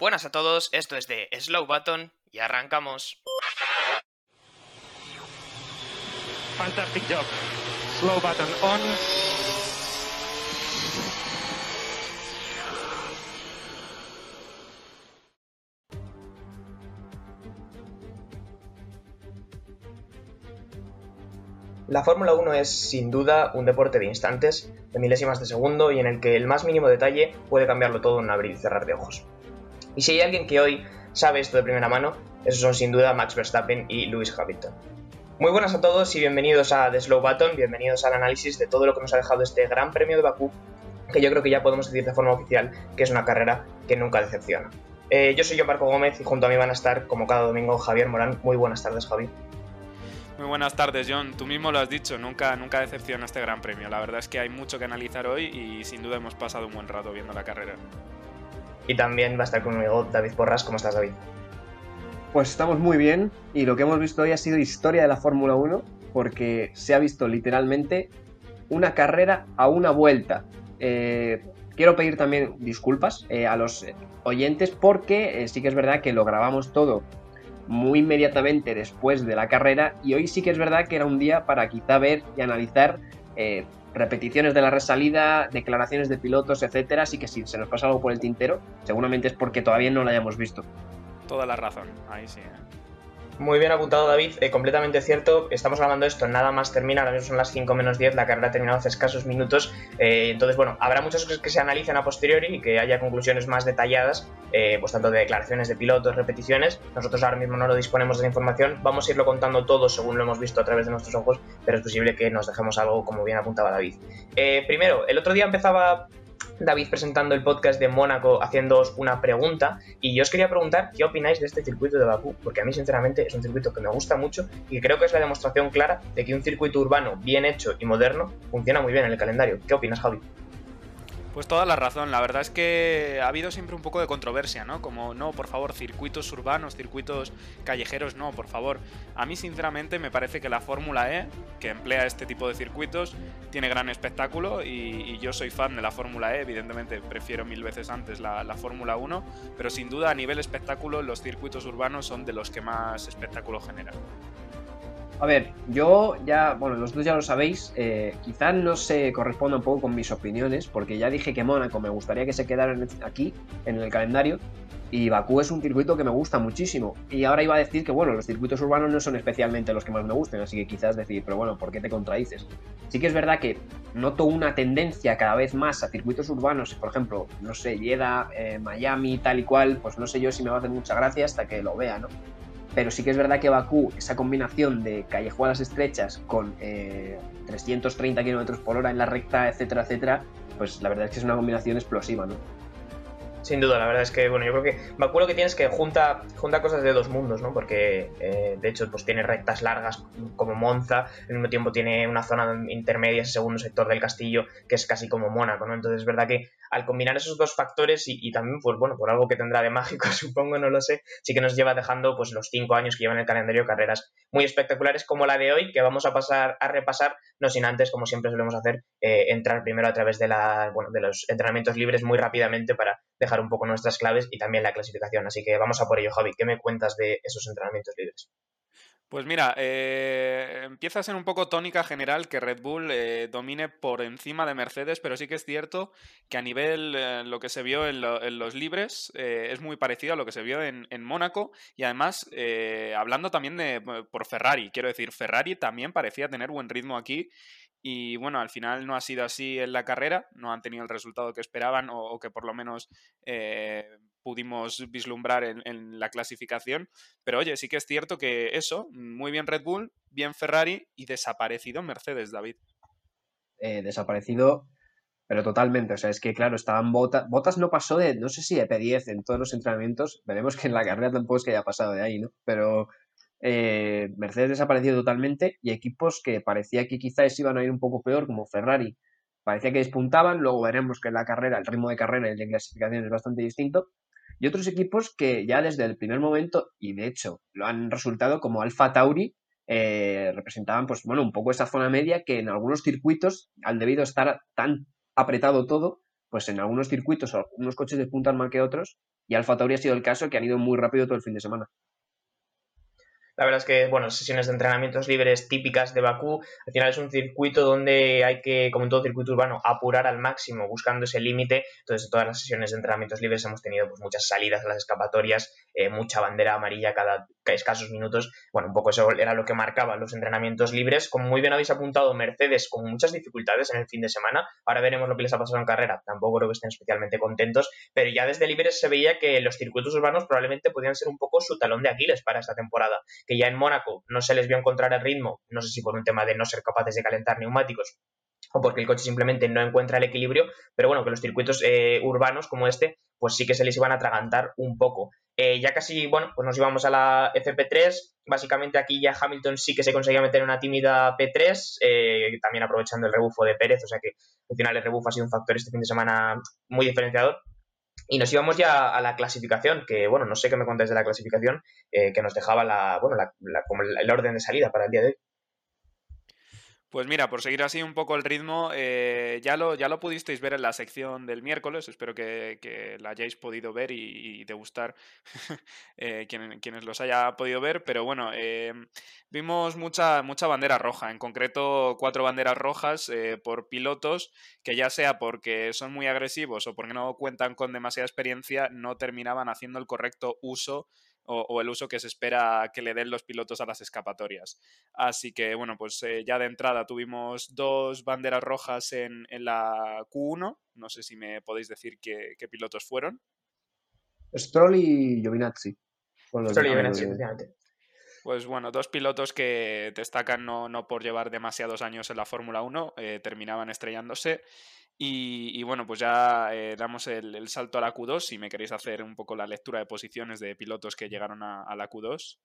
Buenas a todos, esto es de Slow Button y arrancamos. Fantastic job. Slow button on. La Fórmula 1 es sin duda un deporte de instantes, de milésimas de segundo y en el que el más mínimo detalle puede cambiarlo todo en un abrir y cerrar de ojos. Y si hay alguien que hoy sabe esto de primera mano, esos son sin duda Max Verstappen y Lewis Hamilton. Muy buenas a todos y bienvenidos a The Slow Button, bienvenidos al análisis de todo lo que nos ha dejado este Gran Premio de Bakú, que yo creo que ya podemos decir de forma oficial que es una carrera que nunca decepciona. Eh, yo soy yo Marco Gómez y junto a mí van a estar, como cada domingo, Javier Morán. Muy buenas tardes, Javi. Muy buenas tardes, John. Tú mismo lo has dicho, nunca, nunca decepciona este Gran Premio. La verdad es que hay mucho que analizar hoy y sin duda hemos pasado un buen rato viendo la carrera. Y también va a estar conmigo David Porras. ¿Cómo estás, David? Pues estamos muy bien y lo que hemos visto hoy ha sido historia de la Fórmula 1 porque se ha visto literalmente una carrera a una vuelta. Eh, quiero pedir también disculpas eh, a los oyentes porque eh, sí que es verdad que lo grabamos todo muy inmediatamente después de la carrera y hoy sí que es verdad que era un día para quizá ver y analizar repeticiones de la resalida, declaraciones de pilotos, etcétera, así que si se nos pasa algo por el tintero, seguramente es porque todavía no lo hayamos visto. Toda la razón, ahí sí. ¿eh? Muy bien apuntado, David. Eh, completamente cierto. Estamos grabando esto, nada más termina. Ahora mismo son las 5 menos 10. La carrera ha terminado hace escasos minutos. Eh, entonces, bueno, habrá muchas cosas que se analicen a posteriori y que haya conclusiones más detalladas, eh, pues tanto de declaraciones de pilotos, repeticiones. Nosotros ahora mismo no lo disponemos de la información. Vamos a irlo contando todo según lo hemos visto a través de nuestros ojos, pero es posible que nos dejemos algo, como bien apuntaba David. Eh, primero, el otro día empezaba David presentando el podcast de Mónaco haciéndoos una pregunta y yo os quería preguntar qué opináis de este circuito de Bakú, porque a mí sinceramente es un circuito que me gusta mucho y creo que es la demostración clara de que un circuito urbano bien hecho y moderno funciona muy bien en el calendario. ¿Qué opinas, Javi? Pues toda la razón, la verdad es que ha habido siempre un poco de controversia, ¿no? Como, no, por favor, circuitos urbanos, circuitos callejeros, no, por favor. A mí, sinceramente, me parece que la Fórmula E, que emplea este tipo de circuitos, tiene gran espectáculo y, yo soy fan de la Fórmula E, evidentemente prefiero mil veces antes la, la Fórmula 1, pero sin duda a nivel espectáculo los circuitos urbanos son de los que más espectáculo generan. A ver, yo ya, bueno, los dos ya lo sabéis, eh, quizás no se corresponda un poco con mis opiniones, porque ya dije que Mónaco me gustaría que se quedara aquí, en el calendario, y Bakú es un circuito que me gusta muchísimo. Y ahora iba a decir que, bueno, los circuitos urbanos no son especialmente los que más me gusten, así que quizás decir, pero bueno, ¿por qué te contradices? Sí que es verdad que noto una tendencia cada vez más a circuitos urbanos, por ejemplo, no sé, Jeddah, eh, Miami, tal y cual, pues no sé yo si me va a hacer mucha gracia hasta que lo vea, ¿no? Pero sí que es verdad que Bakú, esa combinación de callejuelas estrechas con eh, 330 km por hora en la recta, etcétera, etcétera, pues la verdad es que es una combinación explosiva, ¿no? Sin duda, la verdad es que, bueno, yo creo que Bakú lo que tiene es que junta, junta cosas de dos mundos, ¿no? Porque, eh, de hecho, pues tiene rectas largas como Monza, al mismo tiempo tiene una zona intermedia, ese segundo sector del castillo, que es casi como Mónaco, ¿no? Entonces es verdad que al combinar esos dos factores y, también, pues bueno, por algo que tendrá de mágico, supongo, no lo sé, sí que nos lleva dejando, pues los cinco años que llevan el calendario carreras muy espectaculares como la de hoy, que vamos a pasar a repasar, no sin antes, como siempre solemos hacer, eh, entrar primero a través de, bueno, de los entrenamientos libres muy rápidamente para dejar un poco nuestras claves y también la clasificación. Así que vamos a por ello, Javi. ¿Qué me cuentas de esos entrenamientos libres? Pues mira, eh, empieza a ser un poco tónica general que Red Bull eh, domine por encima de Mercedes, pero sí que es cierto que a nivel eh, lo que se vio en, lo, en los libres eh, es muy parecido a lo que se vio en, en Mónaco y además eh, hablando también de por Ferrari, quiero decir, Ferrari también parecía tener buen ritmo aquí y bueno, al final no ha sido así en la carrera, no han tenido el resultado que esperaban o, o que por lo menos eh, pudimos vislumbrar en, la clasificación. Pero oye, sí que es cierto que eso, muy bien Red Bull, bien Ferrari y desaparecido Mercedes, David. Eh, desaparecido, pero totalmente. O sea, es que claro, estaban botas. Botas no pasó de, no sé si de P10 en todos los entrenamientos. Veremos que en la carrera tampoco es que haya pasado de ahí, ¿no? Pero eh, Mercedes desapareció totalmente y equipos que parecía que quizás iban a ir un poco peor, como Ferrari, parecía que despuntaban, luego veremos que en la carrera, el ritmo de carrera y de clasificación es bastante distinto, y otros equipos que ya desde el primer momento, y de hecho lo han resultado como Alfa Tauri, eh, representaban pues bueno un poco esa zona media que en algunos circuitos, al debido estar tan apretado todo, pues en algunos circuitos algunos coches despuntan más que otros y Alfa Tauri ha sido el caso que han ido muy rápido todo el fin de semana. La verdad es que, bueno, sesiones de entrenamientos libres típicas de Bakú, al final es un circuito donde hay que, como en todo circuito urbano, apurar al máximo buscando ese límite. Entonces, en todas las sesiones de entrenamientos libres hemos tenido pues, muchas salidas a las escapatorias, eh, mucha bandera amarilla cada escasos minutos. Bueno, un poco eso era lo que marcaba los entrenamientos libres. Como muy bien habéis apuntado, Mercedes con muchas dificultades en el fin de semana. Ahora veremos lo que les ha pasado en carrera. Tampoco creo que estén especialmente contentos, pero ya desde libres se veía que los circuitos urbanos probablemente podían ser un poco su talón de Aquiles para esta temporada que ya en Mónaco no se les vio encontrar el ritmo, no sé si por un tema de no ser capaces de calentar neumáticos o porque el coche simplemente no encuentra el equilibrio, pero bueno, que los circuitos eh, urbanos como este, pues sí que se les iban a atragantar un poco. Eh, ya casi, bueno, pues nos íbamos a la FP3, básicamente aquí ya Hamilton sí que se conseguía meter una tímida P3, eh, también aprovechando el rebufo de Pérez, o sea que al final el rebufo ha sido un factor este fin de semana muy diferenciador. Y nos íbamos ya a la clasificación, que bueno, no sé qué me contáis de la clasificación, eh, que nos dejaba la, bueno, como el orden de salida para el día de hoy. Pues mira, por seguir así un poco el ritmo, eh, ya, lo, ya lo pudisteis ver en la sección del miércoles, espero que, la hayáis podido ver y, degustar eh, quienes los haya podido ver, pero bueno, eh, vimos mucha, mucha bandera roja, en concreto cuatro banderas rojas por pilotos que ya sea porque son muy agresivos o porque no cuentan con demasiada experiencia, no terminaban haciendo el correcto uso o, el uso que se espera que le den los pilotos a las escapatorias. Así que, bueno, pues eh, ya de entrada tuvimos dos banderas rojas en, la Q1. No sé si me podéis decir qué, pilotos fueron. Stroll y Giovinazzi. Stroll y Giovinazzi, Pues bueno, dos pilotos que destacan no, no por llevar demasiados años en la Fórmula 1, eh, terminaban estrellándose. Y, bueno, pues ya eh, damos el, salto a la Q2. Si me queréis hacer un poco la lectura de posiciones de pilotos que llegaron a, la Q2.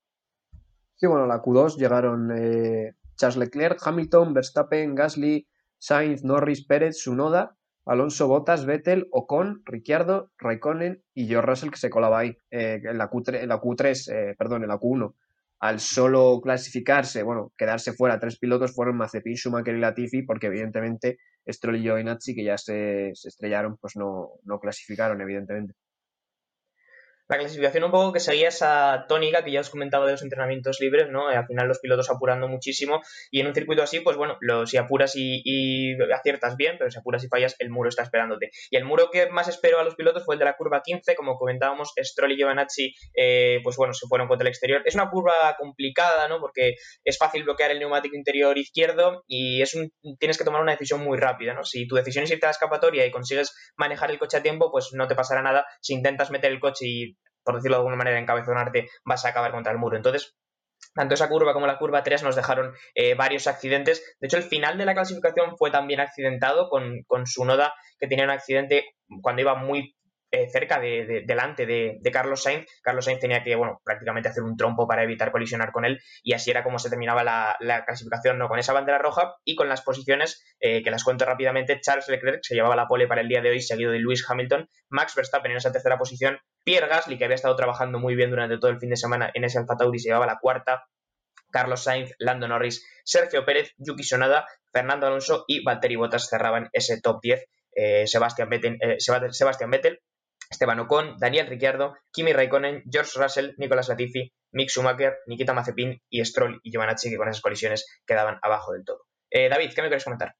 Sí, bueno, la Q2 llegaron eh, Charles Leclerc, Hamilton, Verstappen, Gasly, Sainz, Norris, Pérez, Sunoda, Alonso Bottas, Vettel, Ocon, Ricciardo, Raikkonen y George Russell que se colaba ahí eh, en, la Q3, en la Q3 perdón, en la Q1 al solo clasificarse, bueno, quedarse fuera tres pilotos fueron Mazepin, Schumacher y Latifi, porque evidentemente Stroll y Giovinazzi, que ya se, se estrellaron, pues no, no clasificaron, evidentemente la clasificación un poco que seguía esa tónica que ya os comentaba de los entrenamientos libres, ¿no? Al final los pilotos apurando muchísimo y en un circuito así, pues bueno, lo, si apuras y, aciertas bien, pero si apuras y fallas, el muro está esperándote. Y el muro que más esperó a los pilotos fue el de la curva 15, como comentábamos, Stroll y Giovanazzi, eh, pues bueno, se fueron contra el exterior. Es una curva complicada, ¿no? Porque es fácil bloquear el neumático interior izquierdo y es tienes que tomar una decisión muy rápida, ¿no? Si tu decisión es irte a la escapatoria y consigues manejar el coche a tiempo, pues no te pasará nada. Si intentas meter el coche y por decirlo de alguna manera, encabezonarte, vas a acabar contra el muro. Entonces, tanto esa curva como la curva 3 nos dejaron eh, varios accidentes. De hecho, el final de la clasificación fue también accidentado con, con su noda que tenía un accidente cuando iba muy eh, cerca de, delante de, Carlos Sainz. Carlos Sainz tenía que, bueno, prácticamente hacer un trompo para evitar colisionar con él y así era como se terminaba la, clasificación, ¿no? Con esa bandera roja y con las posiciones, eh, que las cuento rápidamente, Charles Leclerc se llevaba la pole para el día de hoy, seguido de Lewis Hamilton, Max Verstappen en esa tercera posición, Pierre Gasly, que había estado trabajando muy bien durante todo el fin de semana en ese Alfa Tauri, se llevaba la cuarta, Carlos Sainz, Lando Norris, Sergio Pérez, Yuki Sonada, Fernando Alonso y Valtteri Bottas cerraban ese top 10. Eh, Sebastián, Vettel, Vettel Esteban Ocon, Daniel Ricciardo, Kimi Raikkonen, George Russell, Nicolas Latifi, Mick Schumacher, Nikita Mazepin y Stroll y Giovanazzi, que con esas colisiones quedaban abajo del todo. Eh, David, ¿qué me quieres comentar?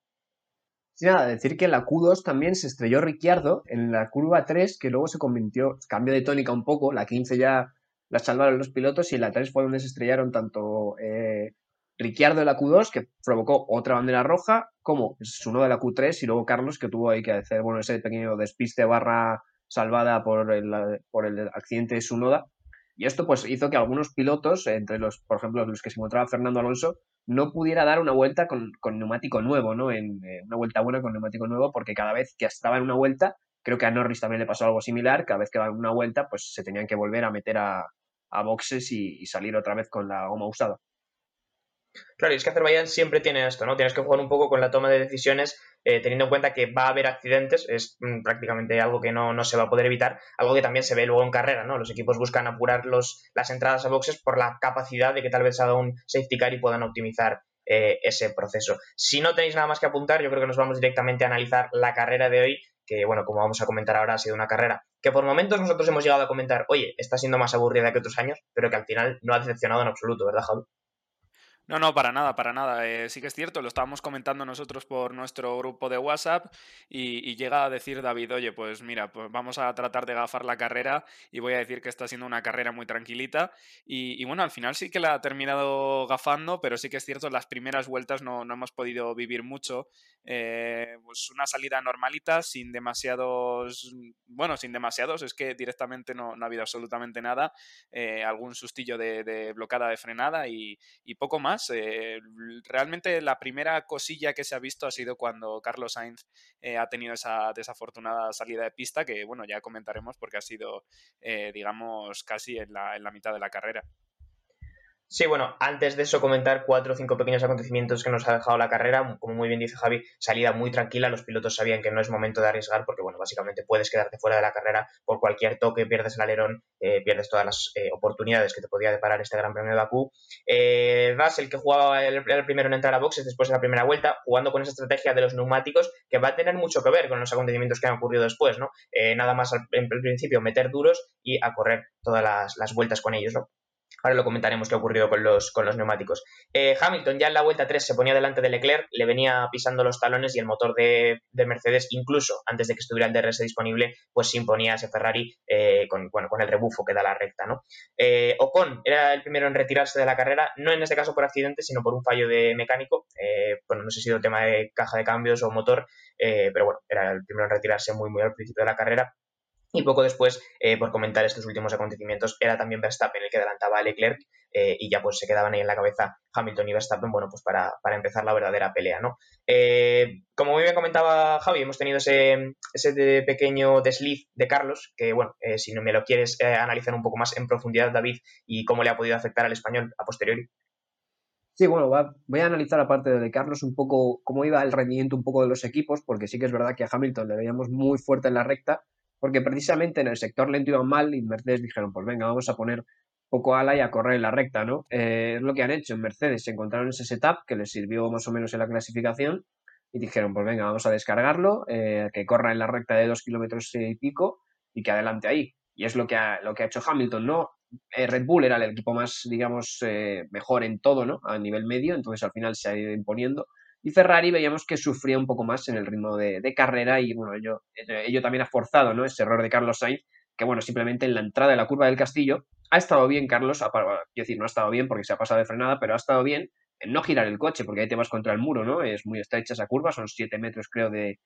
Sí, nada, decir que en la Q2 también se estrelló Ricciardo en la curva 3, que luego se convirtió, cambió de tónica un poco, la 15 ya la salvaron los pilotos y en la 3 fue donde se estrellaron tanto eh, Ricciardo en la Q2, que provocó otra bandera roja, como uno de la Q3 y luego Carlos, que tuvo ahí que hacer bueno, ese pequeño despiste barra salvada por el, por el accidente de su noda. Y esto pues hizo que algunos pilotos, entre los, por ejemplo, los que se encontraba Fernando Alonso, no pudiera dar una vuelta con, neumático nuevo, ¿no? En, eh, una vuelta buena con neumático nuevo, porque cada vez que estaba en una vuelta, creo que a Norris también le pasó algo similar, cada vez que daba una vuelta, pues se tenían que volver a meter a, boxes y, salir otra vez con la goma usada. Claro, y es que Azerbaiyán siempre tiene esto, ¿no? Tienes que jugar un poco con la toma de decisiones, eh, teniendo en cuenta que va a haber accidentes, es mm, prácticamente algo que no, se va a poder evitar, algo que también se ve luego en carrera, ¿no? Los equipos buscan apurar los, las entradas a boxes por la capacidad de que tal vez haga un safety car y puedan optimizar eh, ese proceso. Si no tenéis nada más que apuntar, yo creo que nos vamos directamente a analizar la carrera de hoy, que bueno, como vamos a comentar ahora, ha sido una carrera que por momentos nosotros hemos llegado a comentar, oye, está siendo más aburrida que otros años, pero que al final no ha decepcionado en absoluto, ¿verdad, Javi? No, no, para nada, para nada. Eh, sí que es cierto, lo estábamos comentando nosotros por nuestro grupo de WhatsApp y, llega a decir David, oye, pues mira, pues vamos a tratar de gafar la carrera y voy a decir que está siendo una carrera muy tranquilita. Y, bueno, al final sí que la ha terminado gafando, pero sí que es cierto, las primeras vueltas no, hemos podido vivir mucho. Eh, pues una salida normalita, sin demasiados, bueno, sin demasiados, es que directamente no, ha habido absolutamente nada. Eh, algún sustillo de, de, blocada de frenada y poco más eh, realmente la primera cosilla que se ha visto ha sido cuando Carlos Sainz ha tenido esa desafortunada salida de pista, que bueno, ya comentaremos porque ha sido, digamos, casi en la, en la mitad de la carrera. Sí, bueno, antes de eso comentar cuatro o cinco pequeños acontecimientos que nos ha dejado la carrera. Como muy bien dice Javi, salida muy tranquila. Los pilotos sabían que no es momento de arriesgar porque, bueno, básicamente puedes quedarte fuera de la carrera por cualquier toque, pierdes el alerón, eh, pierdes todas las eh, oportunidades que te podía deparar este Gran Premio de Bakú. Eh, el que jugaba el, primero en entrar a boxes después de la primera vuelta, jugando con esa estrategia de los neumáticos que va a tener mucho que ver con los acontecimientos que han ocurrido después, ¿no? Eh, nada más en principio meter duros y a correr todas las, las vueltas con ellos, ¿no? Ahora lo comentaremos qué ha ocurrido con los, con los neumáticos. Eh, Hamilton ya en la vuelta 3 se ponía delante de Leclerc, le venía pisando los talones y el motor de, Mercedes, incluso antes de que estuviera el DRS disponible, pues se imponía a ese Ferrari eh, con, bueno, con el rebufo que da la recta. ¿no? Eh, Ocon era el primero en retirarse de la carrera, no en este caso por accidente, sino por un fallo de mecánico. bueno, no sé si ha tema de caja de cambios o motor, pero bueno, era el primero en retirarse muy, muy al principio de la carrera y poco después, eh, por comentar estos últimos acontecimientos, era también Verstappen el que adelantaba a Leclerc eh, y ya pues se quedaban ahí en la cabeza Hamilton y Verstappen, bueno, pues para, empezar la verdadera pelea, ¿no? Eh, como muy bien comentaba Javi, hemos tenido ese, ese pequeño desliz de Carlos, que bueno, si no me lo quieres analizar un poco más en profundidad, David, y cómo le ha podido afectar al español a posteriori. Sí, bueno, voy a analizar aparte de Carlos un poco cómo iba el rendimiento un poco de los equipos, porque sí que es verdad que a Hamilton le veíamos muy fuerte en la recta, porque precisamente en el sector lento iban mal y Mercedes dijeron, pues venga, vamos a poner poco ala y a correr en la recta, ¿no? Eh, es lo que han hecho en Mercedes, se encontraron ese setup que les sirvió más o menos en la clasificación y dijeron, pues venga, vamos a descargarlo, eh, que corra en la recta de dos kilómetros y pico y que adelante ahí. Y es lo que ha, lo que ha hecho Hamilton, ¿no? Eh, Red Bull era el equipo más, digamos, mejor en todo, ¿no? A nivel medio, entonces al final se ha ido imponiendo y Ferrari veíamos que sufría un poco más en el ritmo de, carrera y bueno, ello, ello, también ha forzado ¿no? ese error de Carlos Sainz, que bueno, simplemente en la entrada de la curva del castillo ha estado bien Carlos, quiero decir, no ha estado bien porque se ha pasado de frenada, pero ha estado bien en no girar el coche porque ahí te vas contra el muro, ¿no? Es muy estrecha esa curva, son 7 metros creo de,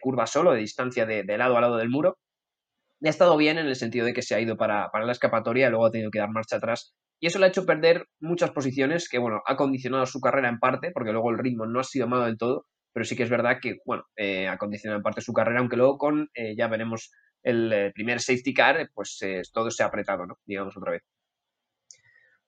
curva solo, de distancia de, lado a lado del muro. Y ha estado bien en el sentido de que se ha ido para, para la escapatoria luego ha tenido que dar marcha atrás y eso le ha hecho perder muchas posiciones que, bueno, ha condicionado su carrera en parte, porque luego el ritmo no ha sido malo del todo, pero sí que es verdad que, bueno, eh, ha condicionado en parte su carrera, aunque luego con, eh, ya veremos, el eh, primer safety car, pues todo se ha apretado, ¿no? Digamos otra vez.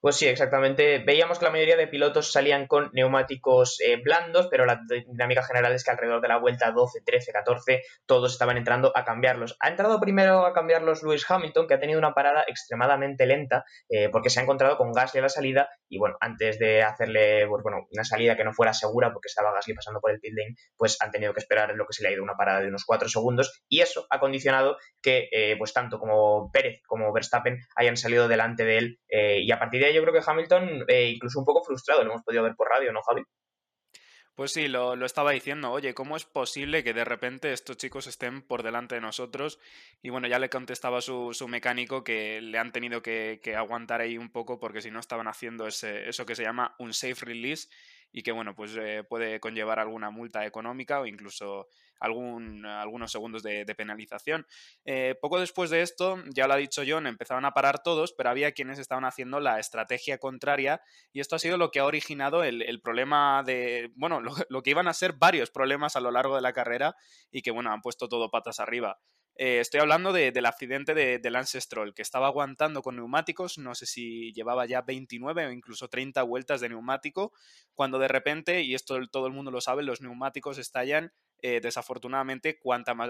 Pues sí, exactamente. Veíamos que la mayoría de pilotos salían con neumáticos eh, blandos, pero la dinámica general es que alrededor de la vuelta 12, 13, 14, todos estaban entrando a cambiarlos. Ha entrado primero a cambiarlos Lewis Hamilton, que ha tenido una parada extremadamente lenta, eh, porque se ha encontrado con Gasly a la salida, y bueno, antes de hacerle pues, bueno, una salida que no fuera segura, porque estaba Gasly pasando por el pit lane, pues han tenido que esperar en lo que se le ha ido una parada de unos 4 segundos, y eso ha condicionado que eh, pues tanto como Pérez como Verstappen hayan salido delante de él, y a partir de ahí yo creo que Hamilton eh, incluso un poco frustrado, lo hemos podido ver por radio, ¿no, Javi? Pues sí, lo, estaba diciendo. Oye, ¿cómo es posible que de repente estos chicos estén por delante de nosotros? Y bueno, ya le contestaba su, su mecánico que le han tenido que, aguantar ahí un poco porque si no estaban haciendo ese, eso que se llama un safe release y que bueno, pues eh, puede conllevar alguna multa económica o incluso algún, algunos segundos de, penalización. Eh, poco después de esto, ya lo ha dicho John, empezaban a parar todos, pero había quienes estaban haciendo la estrategia contraria y esto ha sido lo que ha originado el, problema de, bueno, lo, que iban a ser varios problemas a lo largo de la carrera y que bueno, han puesto todo patas arriba. Eh, estoy hablando del accidente de, de, Lance Stroll, que estaba aguantando con neumáticos, no sé si llevaba ya 29 o incluso 30 vueltas de neumático, cuando de repente, y esto todo el mundo lo sabe, los neumáticos estallan eh, desafortunadamente,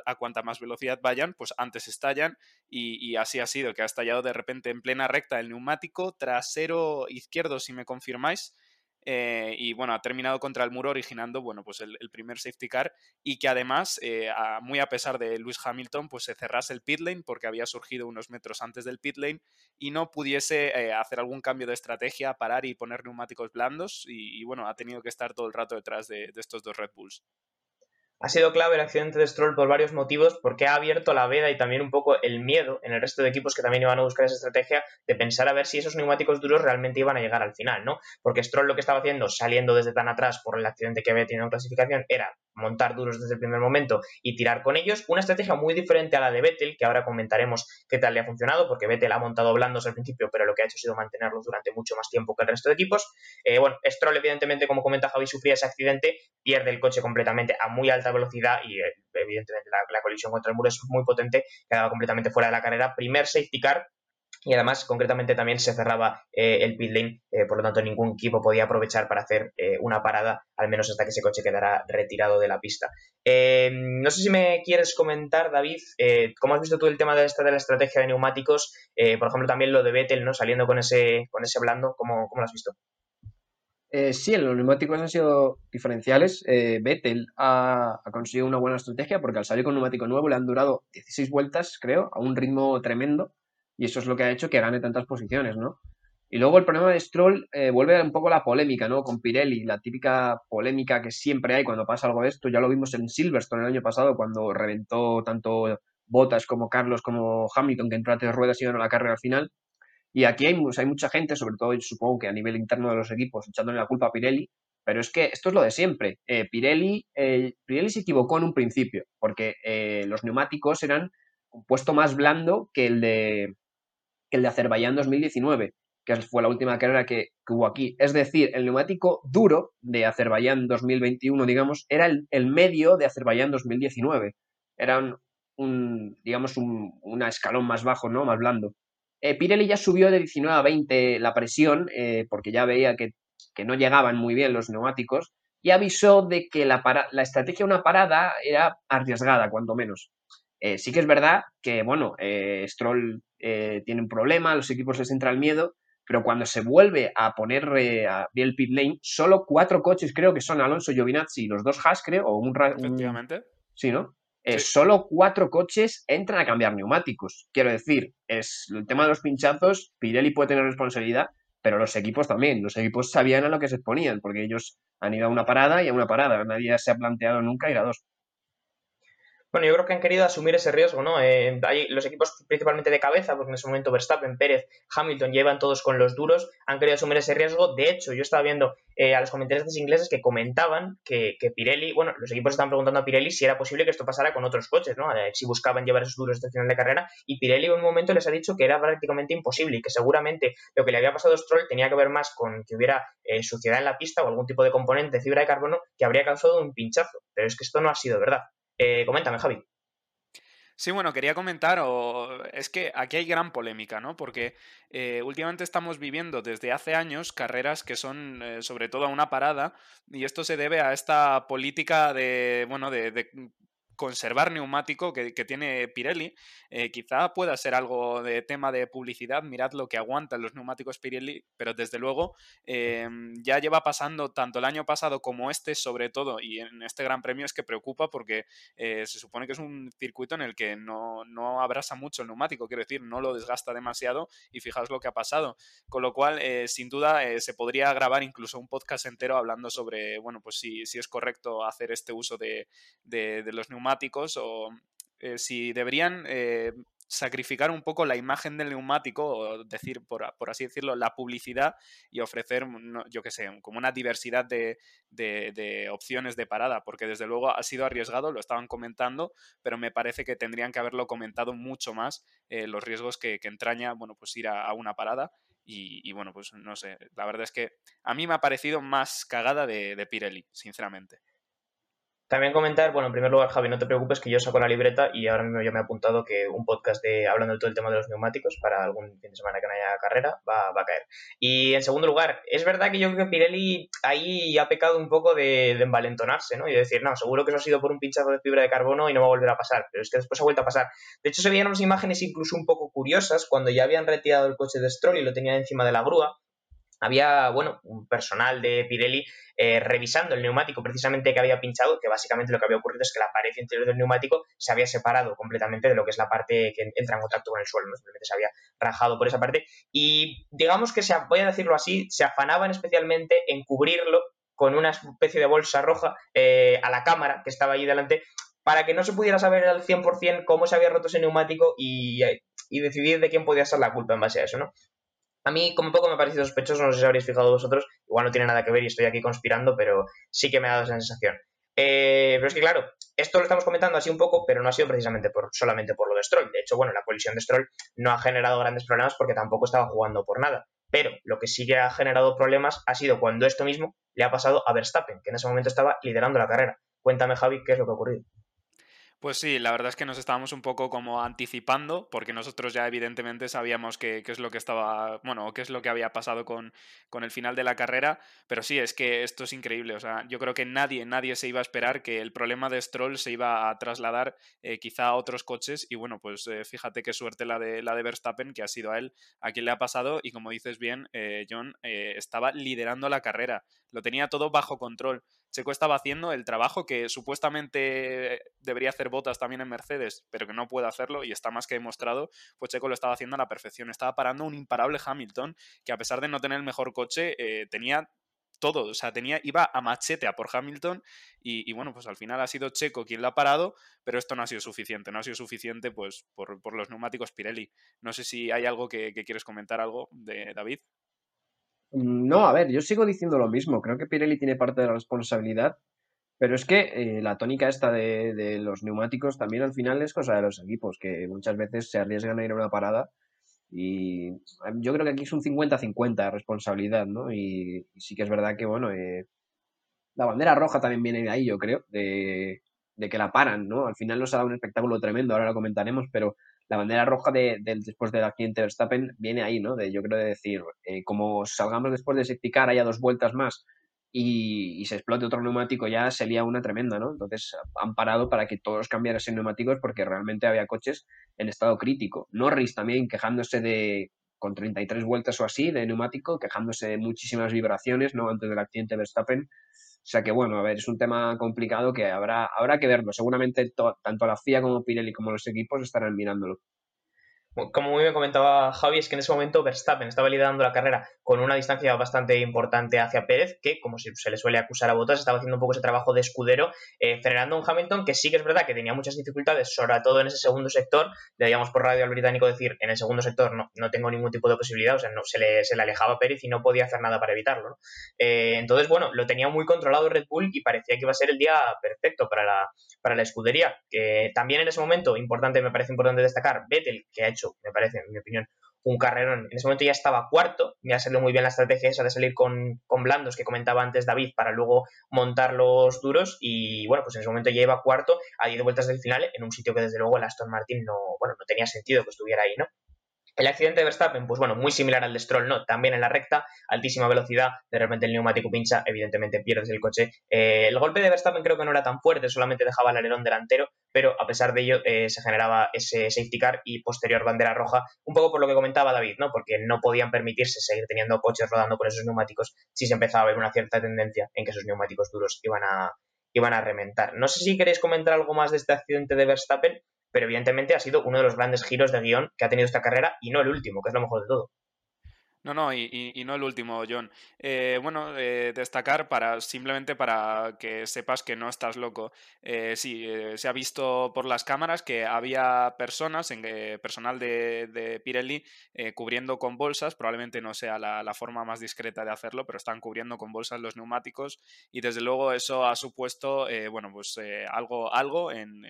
a cuanta más velocidad vayan, pues antes estallan y, así ha sido, que ha estallado de repente en plena recta el neumático trasero izquierdo, si me confirmáis, eh, y bueno, ha terminado contra el muro originando, bueno, pues el, primer safety car y que además, eh, muy a pesar de Lewis Hamilton, pues se cerrase el pit lane porque había surgido unos metros antes del pit lane y no pudiese eh, hacer algún cambio de estrategia, parar y poner neumáticos blandos y, bueno, ha tenido que estar todo el rato detrás de estos dos Red Bulls. Ha sido clave el accidente de Stroll por varios motivos, porque ha abierto la veda y también un poco el miedo en el resto de equipos que también iban a buscar esa estrategia de pensar a ver si esos neumáticos duros realmente iban a llegar al final, ¿no? Porque Stroll lo que estaba haciendo, saliendo desde tan atrás por el accidente que había tenido en clasificación, era montar duros desde el primer momento y tirar con ellos. Una estrategia muy diferente a la de Vettel, que ahora comentaremos qué tal le ha funcionado, porque Vettel ha montado blandos al principio, pero lo que ha hecho ha sido mantenerlos durante mucho más tiempo que el resto de equipos. Eh, bueno, Stroll, evidentemente, como comenta Javi, sufría ese accidente, pierde el coche completamente a muy alta velocidad y, eh, evidentemente, la, la, colisión contra el muro es muy potente, quedaba completamente fuera de la carrera. Primer safety car y además concretamente también se cerraba eh, el pit lane, eh, por lo tanto ningún equipo podía aprovechar para hacer eh, una parada, al menos hasta que ese coche quedara retirado de la pista. no sé si me quieres comentar, David, cómo has visto tú el tema de, esta, de la estrategia de neumáticos, por ejemplo también lo de Vettel, ¿no? saliendo con ese, con ese blando, ¿cómo, cómo lo has visto? sí, los neumáticos han sido diferenciales. Vettel ha, conseguido una buena estrategia porque al salir con neumático nuevo le han durado 16 vueltas, creo, a un ritmo tremendo y eso es lo que ha hecho que gane tantas posiciones, ¿no? Y luego el problema de Stroll eh, vuelve un poco la polémica, ¿no? Con Pirelli, la típica polémica que siempre hay cuando pasa algo de esto. Ya lo vimos en Silverstone el año pasado cuando reventó tanto Bottas como Carlos como Hamilton, que entró a tres ruedas y ganó la carrera al final. Y aquí hay, mucha gente, sobre todo supongo que a nivel interno de los equipos, echándole la culpa a Pirelli. Pero es que esto es lo de siempre. Eh, Pirelli, eh, Pirelli se equivocó en un principio, porque los neumáticos eran un puesto más blando que el de, el de Azerbaiyán 2019, que fue la última carrera que, hubo aquí. Es decir, el neumático duro de Azerbaiyán 2021, digamos, era el, medio de Azerbaiyán 2019. Era un, digamos, un escalón más bajo, ¿no? Más blando. Eh, Pirelli ya subió de 19 a 20 la presión, eh, porque ya veía que, no llegaban muy bien los neumáticos, y avisó de que la, la estrategia de una parada era arriesgada, cuanto menos. Eh, sí que es verdad que, bueno, eh, Stroll eh, tiene un problema, los equipos les entra el miedo, pero cuando se vuelve a poner a el pit lane, solo cuatro coches creo que son Alonso, Giovinazzi y los dos Haas, creo, o un... Efectivamente. Sí, ¿no? Solo cuatro coches entran a cambiar neumáticos. Quiero decir, es el tema de los pinchazos, Pirelli puede tener responsabilidad, pero los equipos también. Los equipos sabían a lo que se exponían, porque ellos han ido a una parada y a una parada. Nadie se ha planteado nunca ir a dos. Bueno, yo creo que han querido asumir ese riesgo, ¿no? Eh, hay los equipos principalmente de cabeza, porque en ese momento Verstappen, Pérez, Hamilton llevan todos con los duros, han querido asumir ese riesgo. De hecho, yo estaba viendo eh, a los comentaristas ingleses que comentaban que, Pirelli, bueno, los equipos estaban preguntando a Pirelli si era posible que esto pasara con otros coches, ¿no? Eh, si buscaban llevar esos duros hasta el final de carrera, y Pirelli en un momento les ha dicho que era prácticamente imposible y que seguramente lo que le había pasado a Stroll tenía que ver más con que hubiera suciedad en la pista o algún tipo de componente de fibra de carbono que habría causado un pinchazo. Pero es que esto no ha sido verdad. Eh, coméntame, Javi. Sí, bueno, quería comentar, o es que aquí hay gran polémica, ¿no? Porque eh, últimamente estamos viviendo desde hace años carreras que son eh, sobre todo a una parada, y esto se debe a esta política de, bueno, de conservar neumático que, tiene Pirelli. Eh, quizá pueda ser algo de tema de publicidad, mirad lo que aguantan los neumáticos Pirelli, pero desde luego em, ya lleva pasando tanto el año pasado como este, sobre todo, y en este Gran Premio es que preocupa porque eh, se supone que es un circuito en el que no, no, abrasa mucho el neumático, quiero decir, no lo desgasta demasiado y fijaos lo que ha pasado. Con lo cual, eh, sin duda, se podría grabar incluso un podcast entero hablando sobre, bueno, pues si, si es correcto hacer este uso de, de los neumáticos o eh, si deberían eh, sacrificar un poco la imagen del neumático, o decir, por, así decirlo, la publicidad y ofrecer, yo qué sé, como una diversidad de, opciones de parada, porque desde luego ha sido arriesgado, lo estaban comentando, pero me parece que tendrían que haberlo comentado mucho más eh, los riesgos que, entraña, bueno, pues ir a, una parada. Y, bueno, pues no sé, la verdad es que a mí me ha parecido más cagada de Pirelli, sinceramente. También comentar, bueno, en primer lugar, Javi, no te preocupes que yo saco la libreta y ahora mismo yo me he apuntado que un podcast de hablando de todo el tema de los neumáticos para algún fin de semana que no haya carrera va, a caer. Y en segundo lugar, es verdad que yo creo que Pirelli ahí ha pecado un poco de, envalentonarse, ¿no? Y de decir, no, seguro que eso ha sido por un pinchazo de fibra de carbono y no va a volver a pasar. Pero es que después ha vuelto a pasar. De hecho, se veían unas imágenes incluso un poco curiosas cuando ya habían retirado el coche de Stroll y lo tenían encima de la grúa había, bueno, un personal de Pirelli eh, revisando el neumático precisamente que había pinchado, que básicamente lo que había ocurrido es que la pared interior del neumático se había separado completamente de lo que es la parte que entra en contacto con el suelo, simplemente se había rajado por esa parte y digamos que, se, voy a decirlo así, se afanaban especialmente en cubrirlo con una especie de bolsa roja eh, a la cámara que estaba ahí delante para que no se pudiera saber al 100% cómo se había roto ese neumático y, y decidir de quién podía ser la culpa en base a eso, ¿no? A mí, como poco, me ha parecido sospechoso, no sé si habréis fijado vosotros, igual no tiene nada que ver y estoy aquí conspirando, pero sí que me ha dado esa sensación. Eh, pero es que, claro, esto lo estamos comentando así un poco, pero no ha sido precisamente por, solamente por lo de Stroll. De hecho, bueno, la colisión de Stroll no ha generado grandes problemas porque tampoco estaba jugando por nada. Pero lo que sí que ha generado problemas ha sido cuando esto mismo le ha pasado a Verstappen, que en ese momento estaba liderando la carrera. Cuéntame, Javi, qué es lo que ha ocurrido. Pues sí, la verdad es que nos estábamos un poco como anticipando, porque nosotros ya evidentemente sabíamos qué, es lo que estaba, bueno, qué es lo que había pasado con, con, el final de la carrera, pero sí, es que esto es increíble, o sea, yo creo que nadie, nadie se iba a esperar que el problema de Stroll se iba a trasladar eh, quizá a otros coches, y bueno, pues eh, fíjate qué suerte la de, la de Verstappen, que ha sido a él a quien le ha pasado, y como dices bien, eh, John, estaba liderando la carrera, lo tenía todo bajo control. Checo estaba haciendo el trabajo que supuestamente debería hacer Botas también en Mercedes, pero que no puede hacerlo y está más que demostrado, pues Checo lo estaba haciendo a la perfección. Estaba parando un imparable Hamilton que a pesar de no tener el mejor coche, eh, tenía todo, o sea, tenía, iba a machete a por Hamilton y, bueno, pues al final ha sido Checo quien lo ha parado, pero esto no ha sido suficiente, no ha sido suficiente pues por, los neumáticos Pirelli. No sé si hay algo que, que quieres comentar algo de David. Mm, no, a ver, yo sigo diciendo lo mismo. Creo que Pirelli tiene parte de la responsabilidad, pero es que eh, la tónica esta de, los neumáticos también al final es cosa de los equipos, que muchas veces se arriesgan a ir a una parada y yo creo que aquí es un 50-50 de responsabilidad, ¿no? Y, sí que es verdad que, bueno, eh, la bandera roja también viene de ahí, yo creo, de, de que la paran, ¿no? Al final nos ha dado un espectáculo tremendo, ahora lo comentaremos, pero la bandera roja de, después del accidente de Verstappen viene ahí, ¿no? De, yo creo de decir, eh, como salgamos después de safety car, haya dos vueltas más y, se explote otro neumático, ya sería una tremenda, ¿no? Entonces han parado para que todos cambiaran neumáticos porque realmente había coches en estado crítico. Norris también quejándose de, con 33 vueltas o así de neumático, quejándose de muchísimas vibraciones, ¿no? Antes del accidente de Verstappen. O sea que bueno, a ver, es un tema complicado que habrá, habrá que verlo. Seguramente tanto la FIA como Pirelli como los equipos estarán mirándolo como muy bien comentaba Javi, es que en ese momento Verstappen estaba liderando la carrera con una distancia bastante importante hacia Pérez, que, como se le suele acusar a Bottas, estaba haciendo un poco ese trabajo de escudero, eh, frenando un Hamilton que sí que es verdad que tenía muchas dificultades, sobre todo en ese segundo sector. Le digamos por radio al británico decir, en el segundo sector no, no tengo ningún tipo de posibilidad, o sea, no, se, le, se le alejaba a Pérez y no podía hacer nada para evitarlo. Eh, entonces, bueno, lo tenía muy controlado Red Bull y parecía que iba a ser el día perfecto para la, para la escudería. Que también en ese momento, importante, me parece importante destacar, Vettel, que ha hecho me parece, en mi opinión, un carrerón. En ese momento ya estaba cuarto, me ha muy bien la estrategia esa de salir con, blandos que comentaba antes David para luego montar los duros y bueno, pues en ese momento ya iba cuarto a 10 vueltas del final en un sitio que desde luego el Aston Martin no, bueno, no tenía sentido que estuviera ahí, ¿no? El accidente de Verstappen, pues bueno, muy similar al de Stroll, ¿no? También en la recta, altísima velocidad, de repente el neumático pincha, evidentemente pierdes el coche. Eh, el golpe de Verstappen creo que no era tan fuerte, solamente dejaba el alerón delantero, pero a pesar de ello eh, se generaba ese safety car y posterior bandera roja, un poco por lo que comentaba David, ¿no? Porque no podían permitirse seguir teniendo coches rodando con esos neumáticos si se empezaba a ver una cierta tendencia en que esos neumáticos duros iban a, iban a reventar. No sé si queréis comentar algo más de este accidente de Verstappen pero evidentemente ha sido uno de los grandes giros de guion que ha tenido esta carrera y no el último, que es lo mejor de todo. No, no, y, no el último, John. Eh, bueno, eh, destacar para simplemente para que sepas que no estás loco. Eh, sí, se ha visto por las cámaras que había personas, en, personal de, Pirelli, cubriendo con bolsas. Probablemente no sea la, forma más discreta de hacerlo, pero están cubriendo con bolsas los neumáticos y desde luego eso ha supuesto, bueno, pues algo, algo en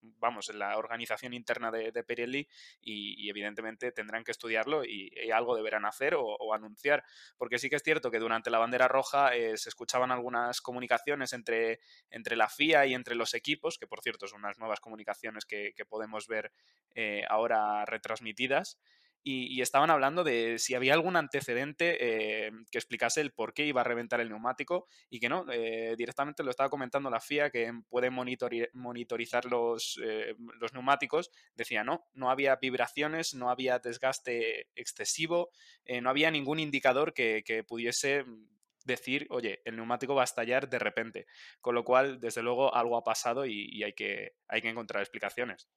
vamos, en la organización interna de, Pirelli y, evidentemente tendrán que estudiarlo y, algo deberán hacer o, anunciar. Porque sí que es cierto que durante la bandera roja eh, se escuchaban algunas comunicaciones entre, entre la FIA y entre los equipos, que por cierto son unas nuevas comunicaciones que, podemos ver eh, ahora retransmitidas. Y, estaban hablando de si había algún antecedente eh, que explicase el por qué iba a reventar el neumático y que no, eh, directamente lo estaba comentando la FIA que puede monitorizar los, eh, los neumáticos, decía no, no había vibraciones, no había desgaste excesivo, no había ningún indicador que, pudiese decir, oye, el neumático va a estallar de repente. Con lo cual, desde luego, algo ha pasado y, hay, que, hay que encontrar explicaciones.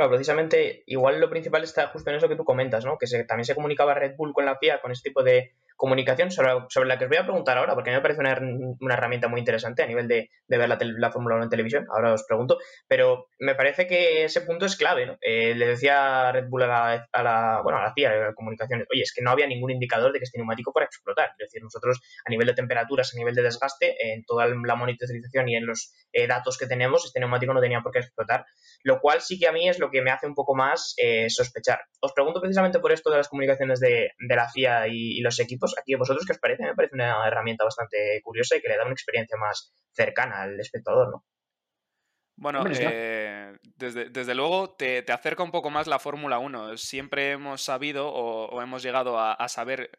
Claro, precisamente, igual lo principal está justo en eso que tú comentas, ¿no? Que también se comunicaba Red Bull con la FIA con este tipo de, comunicación sobre, sobre, la que os voy a preguntar ahora, porque a mí me parece una, una herramienta muy interesante a nivel de, de ver la, la, Fórmula 1 en televisión, ahora os pregunto, pero me parece que ese punto es clave, ¿no? Eh, le decía Red Bull a la, a la, bueno, a la CIA, de comunicaciones, oye, es que no había ningún indicador de que este neumático fuera explotar, es decir, nosotros a nivel de temperaturas, a nivel de desgaste, en toda la monitorización y en los eh, datos que tenemos, este neumático no tenía por qué explotar, lo cual sí que a mí es lo que me hace un poco más eh, sospechar. Os pregunto precisamente por esto de las comunicaciones de, de la FIA y, los equipos, aquí vosotros qué os parece, me parece una herramienta bastante curiosa y que le da una experiencia más cercana al espectador, ¿no? Bueno, eh, desde, desde, luego te, te, acerca un poco más la Fórmula 1. Siempre hemos sabido o, hemos llegado a, a, saber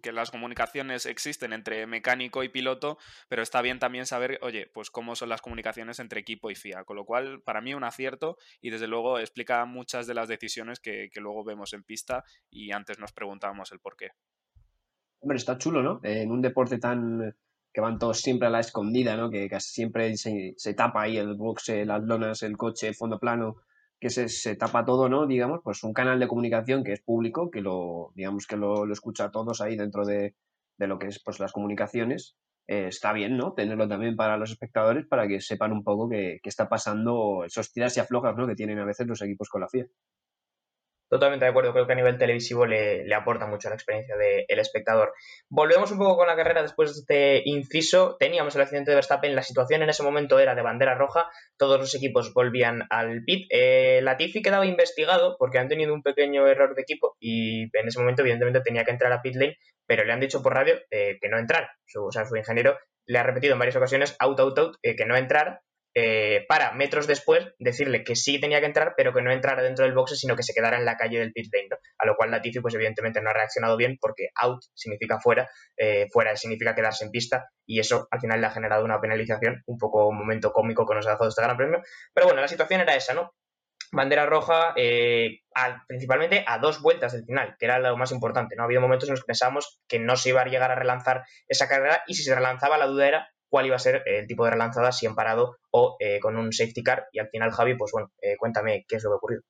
que las comunicaciones existen entre mecánico y piloto, pero está bien también saber, oye, pues cómo son las comunicaciones entre equipo y FIA. Con lo cual, para mí un acierto y desde luego explica muchas de las decisiones que, que luego vemos en pista y antes nos preguntábamos el por qué. Hombre, está chulo, ¿no? En un deporte tan que van todos siempre a la escondida, ¿no? Que casi siempre se, se tapa ahí el boxe, las lonas, el coche, el fondo plano, que se, se, tapa todo, ¿no? Digamos, pues un canal de comunicación que es público, que lo, digamos que lo, lo escucha a todos ahí dentro de, de, lo que es pues las comunicaciones. Eh, está bien, ¿no? Tenerlo también para los espectadores para que sepan un poco qué está pasando, esos tiras y aflojas, ¿no? Que tienen a veces los equipos con la FIA. Totalmente de acuerdo, creo que a nivel televisivo le, aporta mucho la experiencia del espectador. Volvemos un poco con la carrera después de este inciso. Teníamos el accidente de Verstappen, la situación en ese momento era de bandera roja, todos los equipos volvían al pit. Eh, Latifi quedaba investigado porque han tenido un pequeño error de equipo y en ese momento evidentemente tenía que entrar a pit lane, pero le han dicho por radio eh, que no entrar. Su, o sea, su ingeniero le ha repetido en varias ocasiones, out, out, out, eh, que no entrara eh, para metros después decirle que sí tenía que entrar, pero que no entrara dentro del boxe, sino que se quedara en la calle del pit lane, ¿no? A lo cual Latifi, pues evidentemente no ha reaccionado bien porque out significa fuera, eh, fuera significa quedarse en pista y eso al final le ha generado una penalización, un poco un momento cómico que nos ha dejado este gran premio. Pero bueno, la situación era esa, ¿no? Bandera roja eh, principalmente a dos vueltas del final, que era lo más importante. ¿no? Ha habido momentos en los que pensábamos que no se iba a llegar a relanzar esa carrera y si se relanzaba la duda era cuál iba a ser el tipo de relanzada, si en parado o eh, con un safety car. Y al final, Javi, pues bueno, eh, cuéntame qué es lo que ha ocurrido.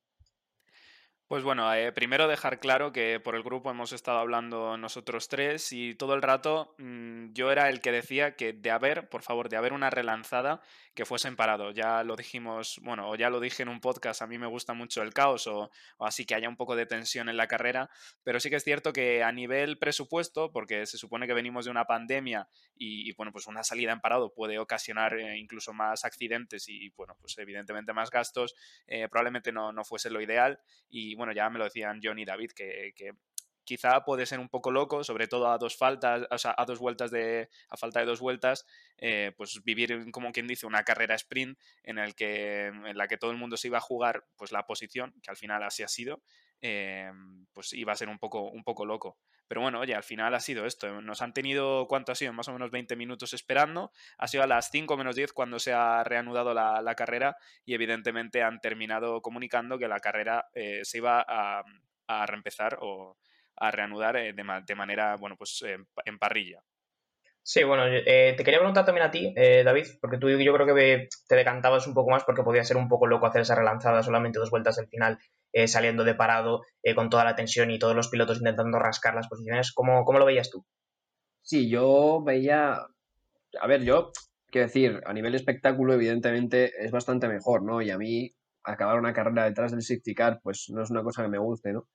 Pues bueno, eh, primero dejar claro que por el grupo hemos estado hablando nosotros tres y todo el rato mmm, yo era el que decía que de haber, por favor, de haber una relanzada que fuesen parado. Ya lo dijimos, bueno, o ya lo dije en un podcast, a mí me gusta mucho el caos o, así que haya un poco de tensión en la carrera, pero sí que es cierto que a nivel presupuesto, porque se supone que venimos de una pandemia y, bueno, pues una salida en parado puede ocasionar eh, incluso más accidentes y bueno, pues evidentemente más gastos, eh, probablemente no, no fuese lo ideal y bueno, ya me lo decían John y David, que quizá puede ser un poco loco, sobre todo a dos faltas, o sea, a dos vueltas de, a falta de dos vueltas, eh, pues vivir como quien dice una carrera sprint en el que, en la que todo el mundo se iba a jugar, pues la posición, que al final así ha sido, eh, pues iba a ser un poco, un poco loco. Pero bueno, oye, al final ha sido esto. Nos han tenido, ¿cuánto ha sido? Más o menos 20 minutos esperando. Ha sido a las 5 menos 10 cuando se ha reanudado la, carrera y evidentemente han terminado comunicando que la carrera eh, se iba a, a reempezar a reanudar eh, de, de, manera, bueno, pues en parrilla. Sí, bueno, eh, te quería preguntar también a ti, eh, David, porque tú yo creo que te decantabas un poco más porque podía ser un poco loco hacer esa relanzada solamente dos vueltas del final, eh, saliendo de parado con toda la tensión y todos los pilotos intentando rascar las posiciones. ¿Cómo, ¿Cómo lo veías tú? Sí, yo veía, a ver, yo, quiero decir, a nivel espectáculo, evidentemente es bastante mejor, ¿no? Y a mí, acabar una carrera detrás del safety car, pues no es una cosa que me guste, ¿no?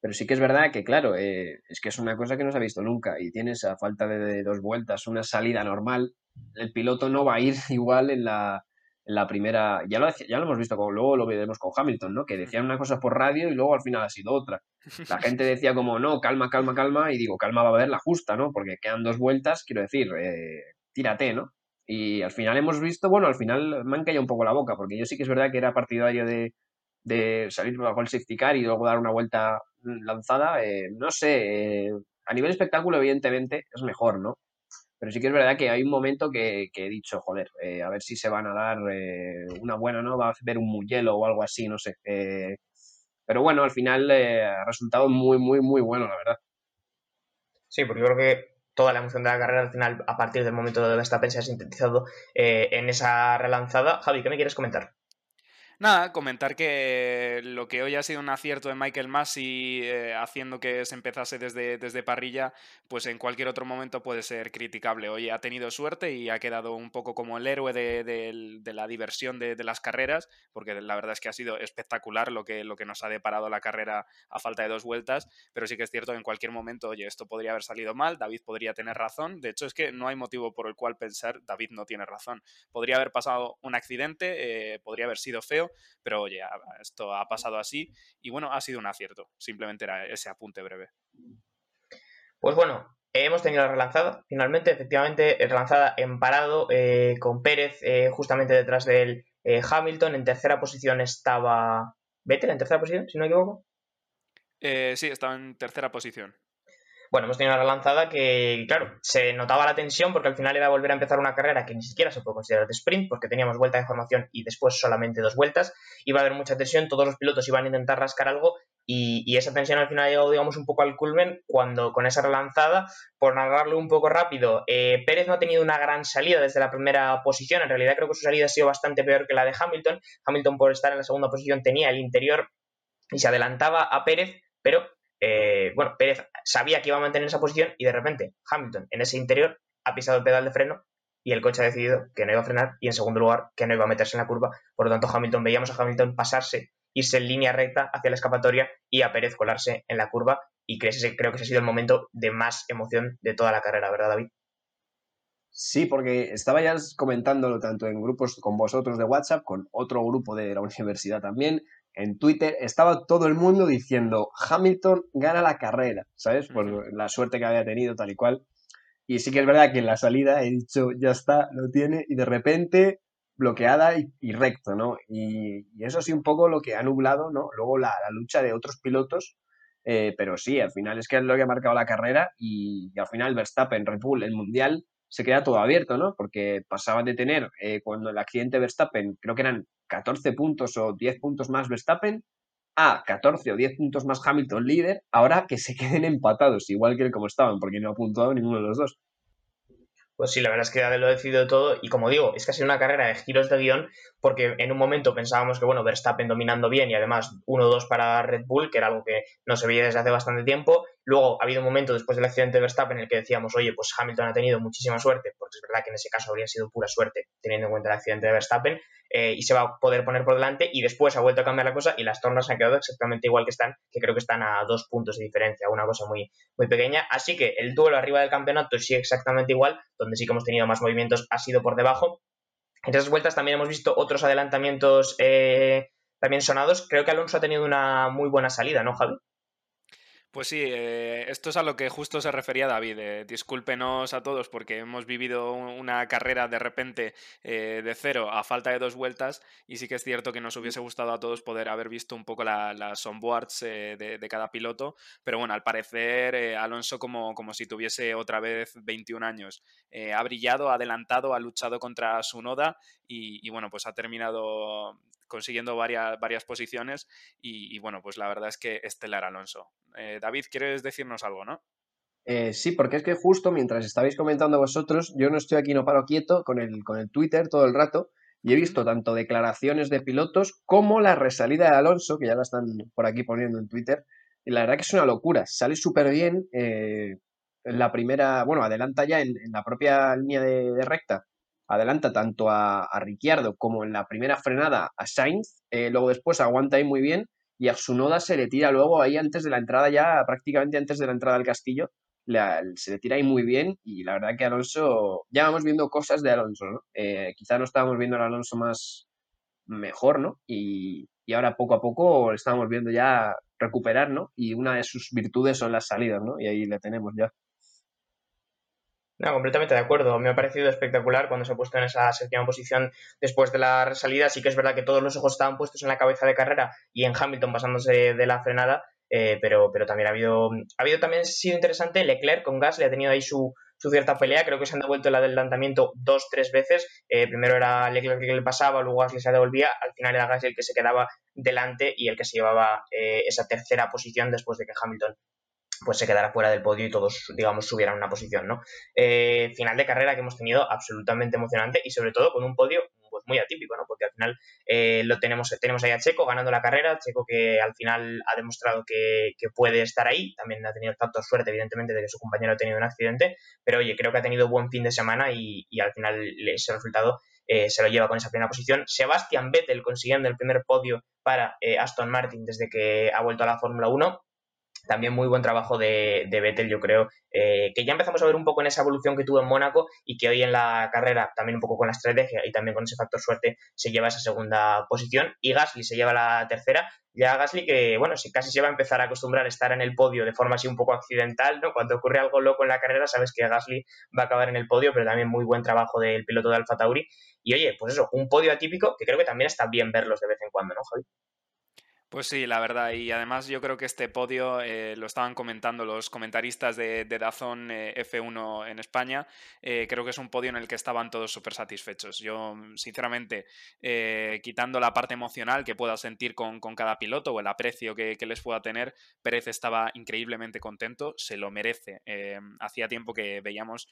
Pero sí que es verdad que, claro, eh, es que es una cosa que no se ha visto nunca y tienes a falta de, de, dos vueltas una salida normal, el piloto no va a ir igual en la, en la primera, ya lo, ya lo hemos visto, como luego lo veremos con Hamilton, ¿no? Que decían una cosa por radio y luego al final ha sido otra. La gente decía como, no, calma, calma, calma, y digo, calma va a haber la justa, ¿no? Porque quedan dos vueltas, quiero decir, eh, tírate, ¿no? Y al final hemos visto, bueno, al final me han caído un poco la boca, porque yo sí que es verdad que era partidario de, de salir bajo el safety car y luego dar una vuelta lanzada, eh, no sé, eh, a nivel espectáculo evidentemente es mejor, ¿no? Pero sí que es verdad que hay un momento que, he dicho, joder, a ver si se van a dar una buena, ¿no? Va a hacer un muyelo o algo así, no sé. pero bueno, al final ha resultado muy, muy, muy bueno, la verdad. Sí, porque yo creo que toda la emoción de la carrera al final, a partir del momento de Verstappen, se ha sintetizado en esa relanzada. Javi, ¿qué me quieres comentar? Nada, comentar que lo que hoy ha sido un acierto de Michael Massey eh, haciendo que se empezase desde, desde parrilla, pues en cualquier otro momento puede ser criticable. Hoy ha tenido suerte y ha quedado un poco como el héroe de, la diversión de, las carreras, porque la verdad es que ha sido espectacular lo que, lo que nos ha deparado la carrera a falta de dos vueltas, pero sí que es cierto que en cualquier momento, oye, esto podría haber salido mal, David podría tener razón. De hecho, es que no hay motivo por el cual pensar David no tiene razón. Podría haber pasado un accidente, eh, podría haber sido feo pero oye, esto ha pasado así y bueno, ha sido un acierto. Simplemente era ese apunte breve. Pues bueno, hemos tenido la relanzada, finalmente, efectivamente, relanzada en parado eh, con Pérez eh, justamente detrás del eh, Hamilton. En tercera posición estaba Vettel, en tercera posición, si no me equivoco. sí, estaba en tercera posición. Bueno, hemos tenido una relanzada que, claro, se notaba la tensión porque al final era volver a empezar una carrera que ni siquiera se puede considerar de sprint porque teníamos vuelta de formación y después solamente dos vueltas. Iba a haber mucha tensión, todos los pilotos iban a intentar rascar algo y, esa tensión al final ha llegado, digamos, un poco al culmen cuando con esa relanzada, por narrarlo un poco rápido, eh, Pérez no ha tenido una gran salida desde la primera posición. En realidad creo que su salida ha sido bastante peor que la de Hamilton. Hamilton por estar en la segunda posición tenía el interior y se adelantaba a Pérez, pero eh, bueno, Pérez sabía que iba a mantener esa posición y de repente Hamilton en ese interior ha pisado el pedal de freno y el coche ha decidido que no iba a frenar y en segundo lugar que no iba a meterse en la curva. Por lo tanto, Hamilton veíamos a Hamilton pasarse, irse en línea recta hacia la escapatoria y a Pérez colarse en la curva y creo que ese ha sido el momento de más emoción de toda la carrera, ¿verdad, David? Sí, porque estaba ya comentándolo tanto en grupos con vosotros de WhatsApp, con otro grupo de la universidad también, en Twitter estaba todo el mundo diciendo Hamilton gana la carrera, ¿sabes? Por la suerte que había tenido, tal y cual. Y sí que es verdad que en la salida he dicho, ya está, lo tiene, y de repente bloqueada y, recto, ¿no? Y, eso sí un poco lo que ha nublado, ¿no? Luego la, lucha de otros pilotos, eh, pero sí, al final es que es lo que ha marcado la carrera y, al final Verstappen, Red Bull, el Mundial, se queda todo abierto, ¿no? Porque pasaban de tener, eh, cuando el accidente Verstappen, creo que eran 14 puntos o 10 puntos más Verstappen, a 14 o 10 puntos más Hamilton líder, ahora que se queden empatados, igual que como estaban, porque no ha puntuado ninguno de los dos. Pues sí, la verdad es que lo ha decidido todo y como digo, es que ha sido una carrera de giros de guion porque en un momento pensábamos que, bueno, Verstappen dominando bien y además 1-2 para Red Bull, que era algo que no se veía desde hace bastante tiempo. Luego ha habido un momento después del accidente de Verstappen en el que decíamos, oye, pues Hamilton ha tenido muchísima suerte, porque es verdad que en ese caso habría sido pura suerte teniendo en cuenta el accidente de Verstappen, eh, y se va a poder poner por delante y después ha vuelto a cambiar la cosa y las tornas han quedado exactamente igual que están, que creo que están a dos puntos de diferencia, una cosa muy, muy pequeña. Así que el duelo arriba del campeonato sigue exactamente igual, donde sí que hemos tenido más movimientos ha sido por debajo. En esas vueltas también hemos visto otros adelantamientos eh, también sonados. Creo que Alonso ha tenido una muy buena salida, ¿no, Javi? Pues sí, eh, esto es a lo que justo se refería David. Eh, discúlpenos a todos porque hemos vivido una carrera de repente eh, de cero a falta de dos vueltas y sí que es cierto que nos hubiese gustado a todos poder haber visto un poco las onboards de, cada piloto, pero bueno, al parecer Alonso como, como si tuviese otra vez 21 años, ha brillado, ha adelantado, ha luchado contra su noda y, y bueno, pues ha terminado consiguiendo varias, varias posiciones y, bueno, pues la verdad es que estelar Alonso. Eh, David, ¿quieres decirnos algo, no? Eh, sí, porque es que justo mientras estabais comentando vosotros, yo no estoy aquí, no paro quieto con el, con el Twitter todo el rato y he visto tanto declaraciones de pilotos como la resalida de Alonso, que ya la están por aquí poniendo en Twitter, y la verdad que es una locura, sale súper bien. Eh, en la primera, bueno, adelanta ya en, la propia línea de, recta adelanta tanto a, Ricciardo como en la primera frenada a Sainz, eh, luego después aguanta ahí muy bien y a Sunoda se le tira luego ahí antes de la entrada ya, prácticamente antes de la entrada al castillo, se le tira ahí muy bien y la verdad que Alonso, ya vamos viendo cosas de Alonso, ¿no? Eh, quizá no estábamos viendo al Alonso más mejor, ¿no? Y, y ahora poco a poco estamos viendo ya recuperar, ¿no? Y una de sus virtudes son las salidas, ¿no? Y ahí le tenemos ya. No, completamente de acuerdo. Me ha parecido espectacular cuando se ha puesto en esa séptima posición después de la salida. Sí que es verdad que todos los ojos estaban puestos en la cabeza de carrera y en Hamilton pasándose de la frenada. pero, pero también ha habido, ha habido también sido interesante Leclerc con Gas, le ha tenido ahí su, su cierta pelea. Creo que se han devuelto el adelantamiento dos, tres veces. Eh, primero era Leclerc el que le pasaba, luego Gasly se devolvía. Al final era Gasly el que se quedaba delante y el que se llevaba eh, esa tercera posición después de que Hamilton pues se quedara fuera del podio y todos, digamos, subieran una posición, ¿no? Eh, final de carrera que hemos tenido absolutamente emocionante y sobre todo con un podio pues muy atípico, ¿no? Porque al final eh, lo tenemos, tenemos ahí a Checo ganando la carrera, Checo que al final ha demostrado que, puede estar ahí, también ha tenido tanto suerte, evidentemente, de que su compañero ha tenido un accidente, pero oye, creo que ha tenido buen fin de semana y, al final ese resultado eh, se lo lleva con esa primera posición. Sebastian Vettel consiguiendo el primer podio para Aston Martin desde que ha vuelto a la Fórmula 1 también muy buen trabajo de, Vettel, yo creo, eh, que ya empezamos a ver un poco en esa evolución que tuvo en Mónaco y que hoy en la carrera, también un poco con la estrategia y también con ese factor suerte, se lleva esa segunda posición y Gasly se lleva la tercera. Ya Gasly que, bueno, si casi se va a empezar a acostumbrar a estar en el podio de forma así un poco accidental, ¿no? Cuando ocurre algo loco en la carrera, sabes que Gasly va a acabar en el podio, pero también muy buen trabajo del piloto de Alfa Tauri. Y oye, pues eso, un podio atípico que creo que también está bien verlos de vez en cuando, ¿no, Javi? Pues sí, la verdad. Y además yo creo que este podio eh, lo estaban comentando los comentaristas de, Dazón eh, F1 en España. Eh, creo que es un podio en el que estaban todos súper satisfechos. Yo, sinceramente, quitando la parte emocional que pueda sentir con, cada piloto o el aprecio que, les pueda tener, Pérez estaba increíblemente contento, se lo merece. hacía tiempo que veíamos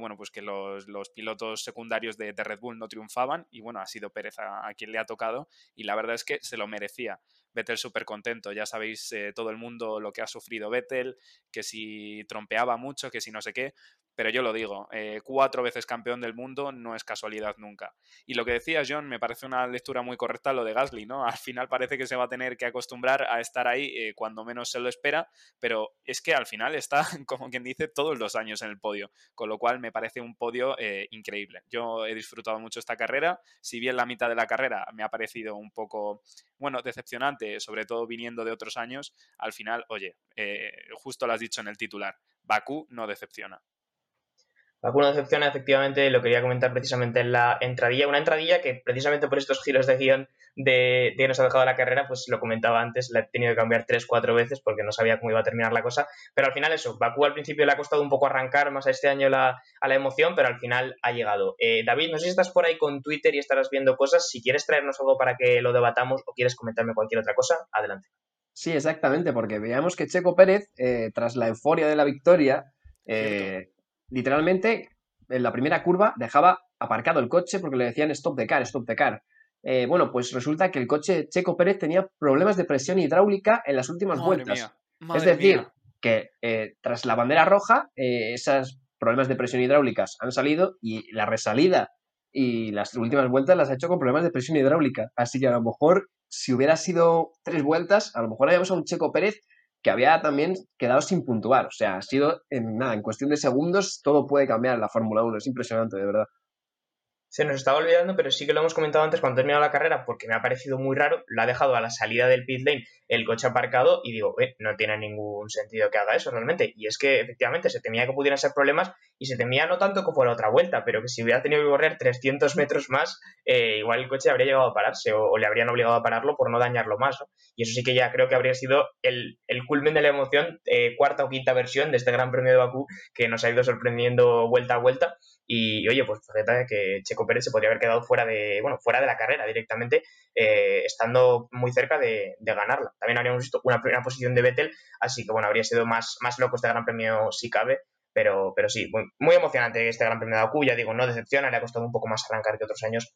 bueno, pues que los, pilotos secundarios de, Red Bull no triunfaban y bueno, ha sido Pérez a quien le ha tocado y la verdad es que se lo merecía. Vettel súper contento. Ya sabéis eh, todo el mundo lo que ha sufrido Vettel, que si trompeaba mucho, que si no sé qué pero yo lo digo, eh, cuatro veces campeón del mundo no es casualidad nunca. Y lo que decía John, me parece una lectura muy correcta lo de Gasly, ¿no? Al final parece que se va a tener que acostumbrar a estar ahí eh, cuando menos se lo espera, pero es que al final está, como quien dice, todos los años en el podio, con lo cual me parece un podio eh, increíble. Yo he disfrutado mucho esta carrera, si bien la mitad de la carrera me ha parecido un poco, bueno, decepcionante, sobre todo viniendo de otros años, al final, oye, justo lo has dicho en el titular, Bakú no decepciona. Alguna decepción, efectivamente, lo quería comentar precisamente en la entradilla. Una entradilla que, precisamente por estos giros de guion de, que nos ha dejado la carrera, pues lo comentaba antes, la he tenido que cambiar tres, cuatro veces porque no sabía cómo iba a terminar la cosa. Pero al final, eso, Bakú al principio le ha costado un poco arrancar más a este año la, a la emoción, pero al final ha llegado. Eh, David, no sé si estás por ahí con Twitter y estarás viendo cosas. Si quieres traernos algo para que lo debatamos o quieres comentarme cualquier otra cosa, adelante. Sí, exactamente, porque veíamos que Checo Pérez, eh, tras la euforia de la victoria, eh, literalmente en la primera curva dejaba aparcado el coche porque le decían stop the car, stop the car. Eh, bueno, pues resulta que el coche Checo Pérez tenía problemas de presión hidráulica en las últimas vueltas. es decir, que eh, tras la bandera roja, eh, esos problemas de presión hidráulicas han salido y la resalida y las últimas vueltas las ha hecho con problemas de presión hidráulica. Así que a lo mejor, si hubiera sido tres vueltas, a lo mejor habíamos a un Checo Pérez que había también quedado sin puntuar. O sea, ha sido en nada, en cuestión de segundos todo puede cambiar en la Fórmula 1. Es impresionante, de verdad. Se nos estaba olvidando, pero sí que lo hemos comentado antes cuando ha terminado la carrera, porque me ha parecido muy raro. Lo ha dejado a la salida del pit lane el coche aparcado y digo, eh, no tiene ningún sentido que haga eso realmente. Y es que efectivamente se temía que pudieran ser problemas y se temía no tanto como la otra vuelta, pero que si hubiera tenido que correr 300 metros más, eh, igual el coche habría llegado a pararse o, le habrían obligado a pararlo por no dañarlo más. Y eso sí que ya creo que habría sido el, culmen de la emoción, eh, cuarta o quinta versión de este Gran Premio de Bakú que nos ha ido sorprendiendo vuelta a vuelta y oye, pues fíjate que Checo Pérez se podría haber quedado fuera de, bueno, fuera de la carrera directamente, eh, estando muy cerca de, ganarla. También habríamos visto una primera posición de Vettel, así que bueno, habría sido más, más loco este Gran Premio si cabe. Pero, pero sí, muy, emocionante este Gran Premio de Bakú, ya digo, no decepciona, le ha costado un poco más arrancar que otros años,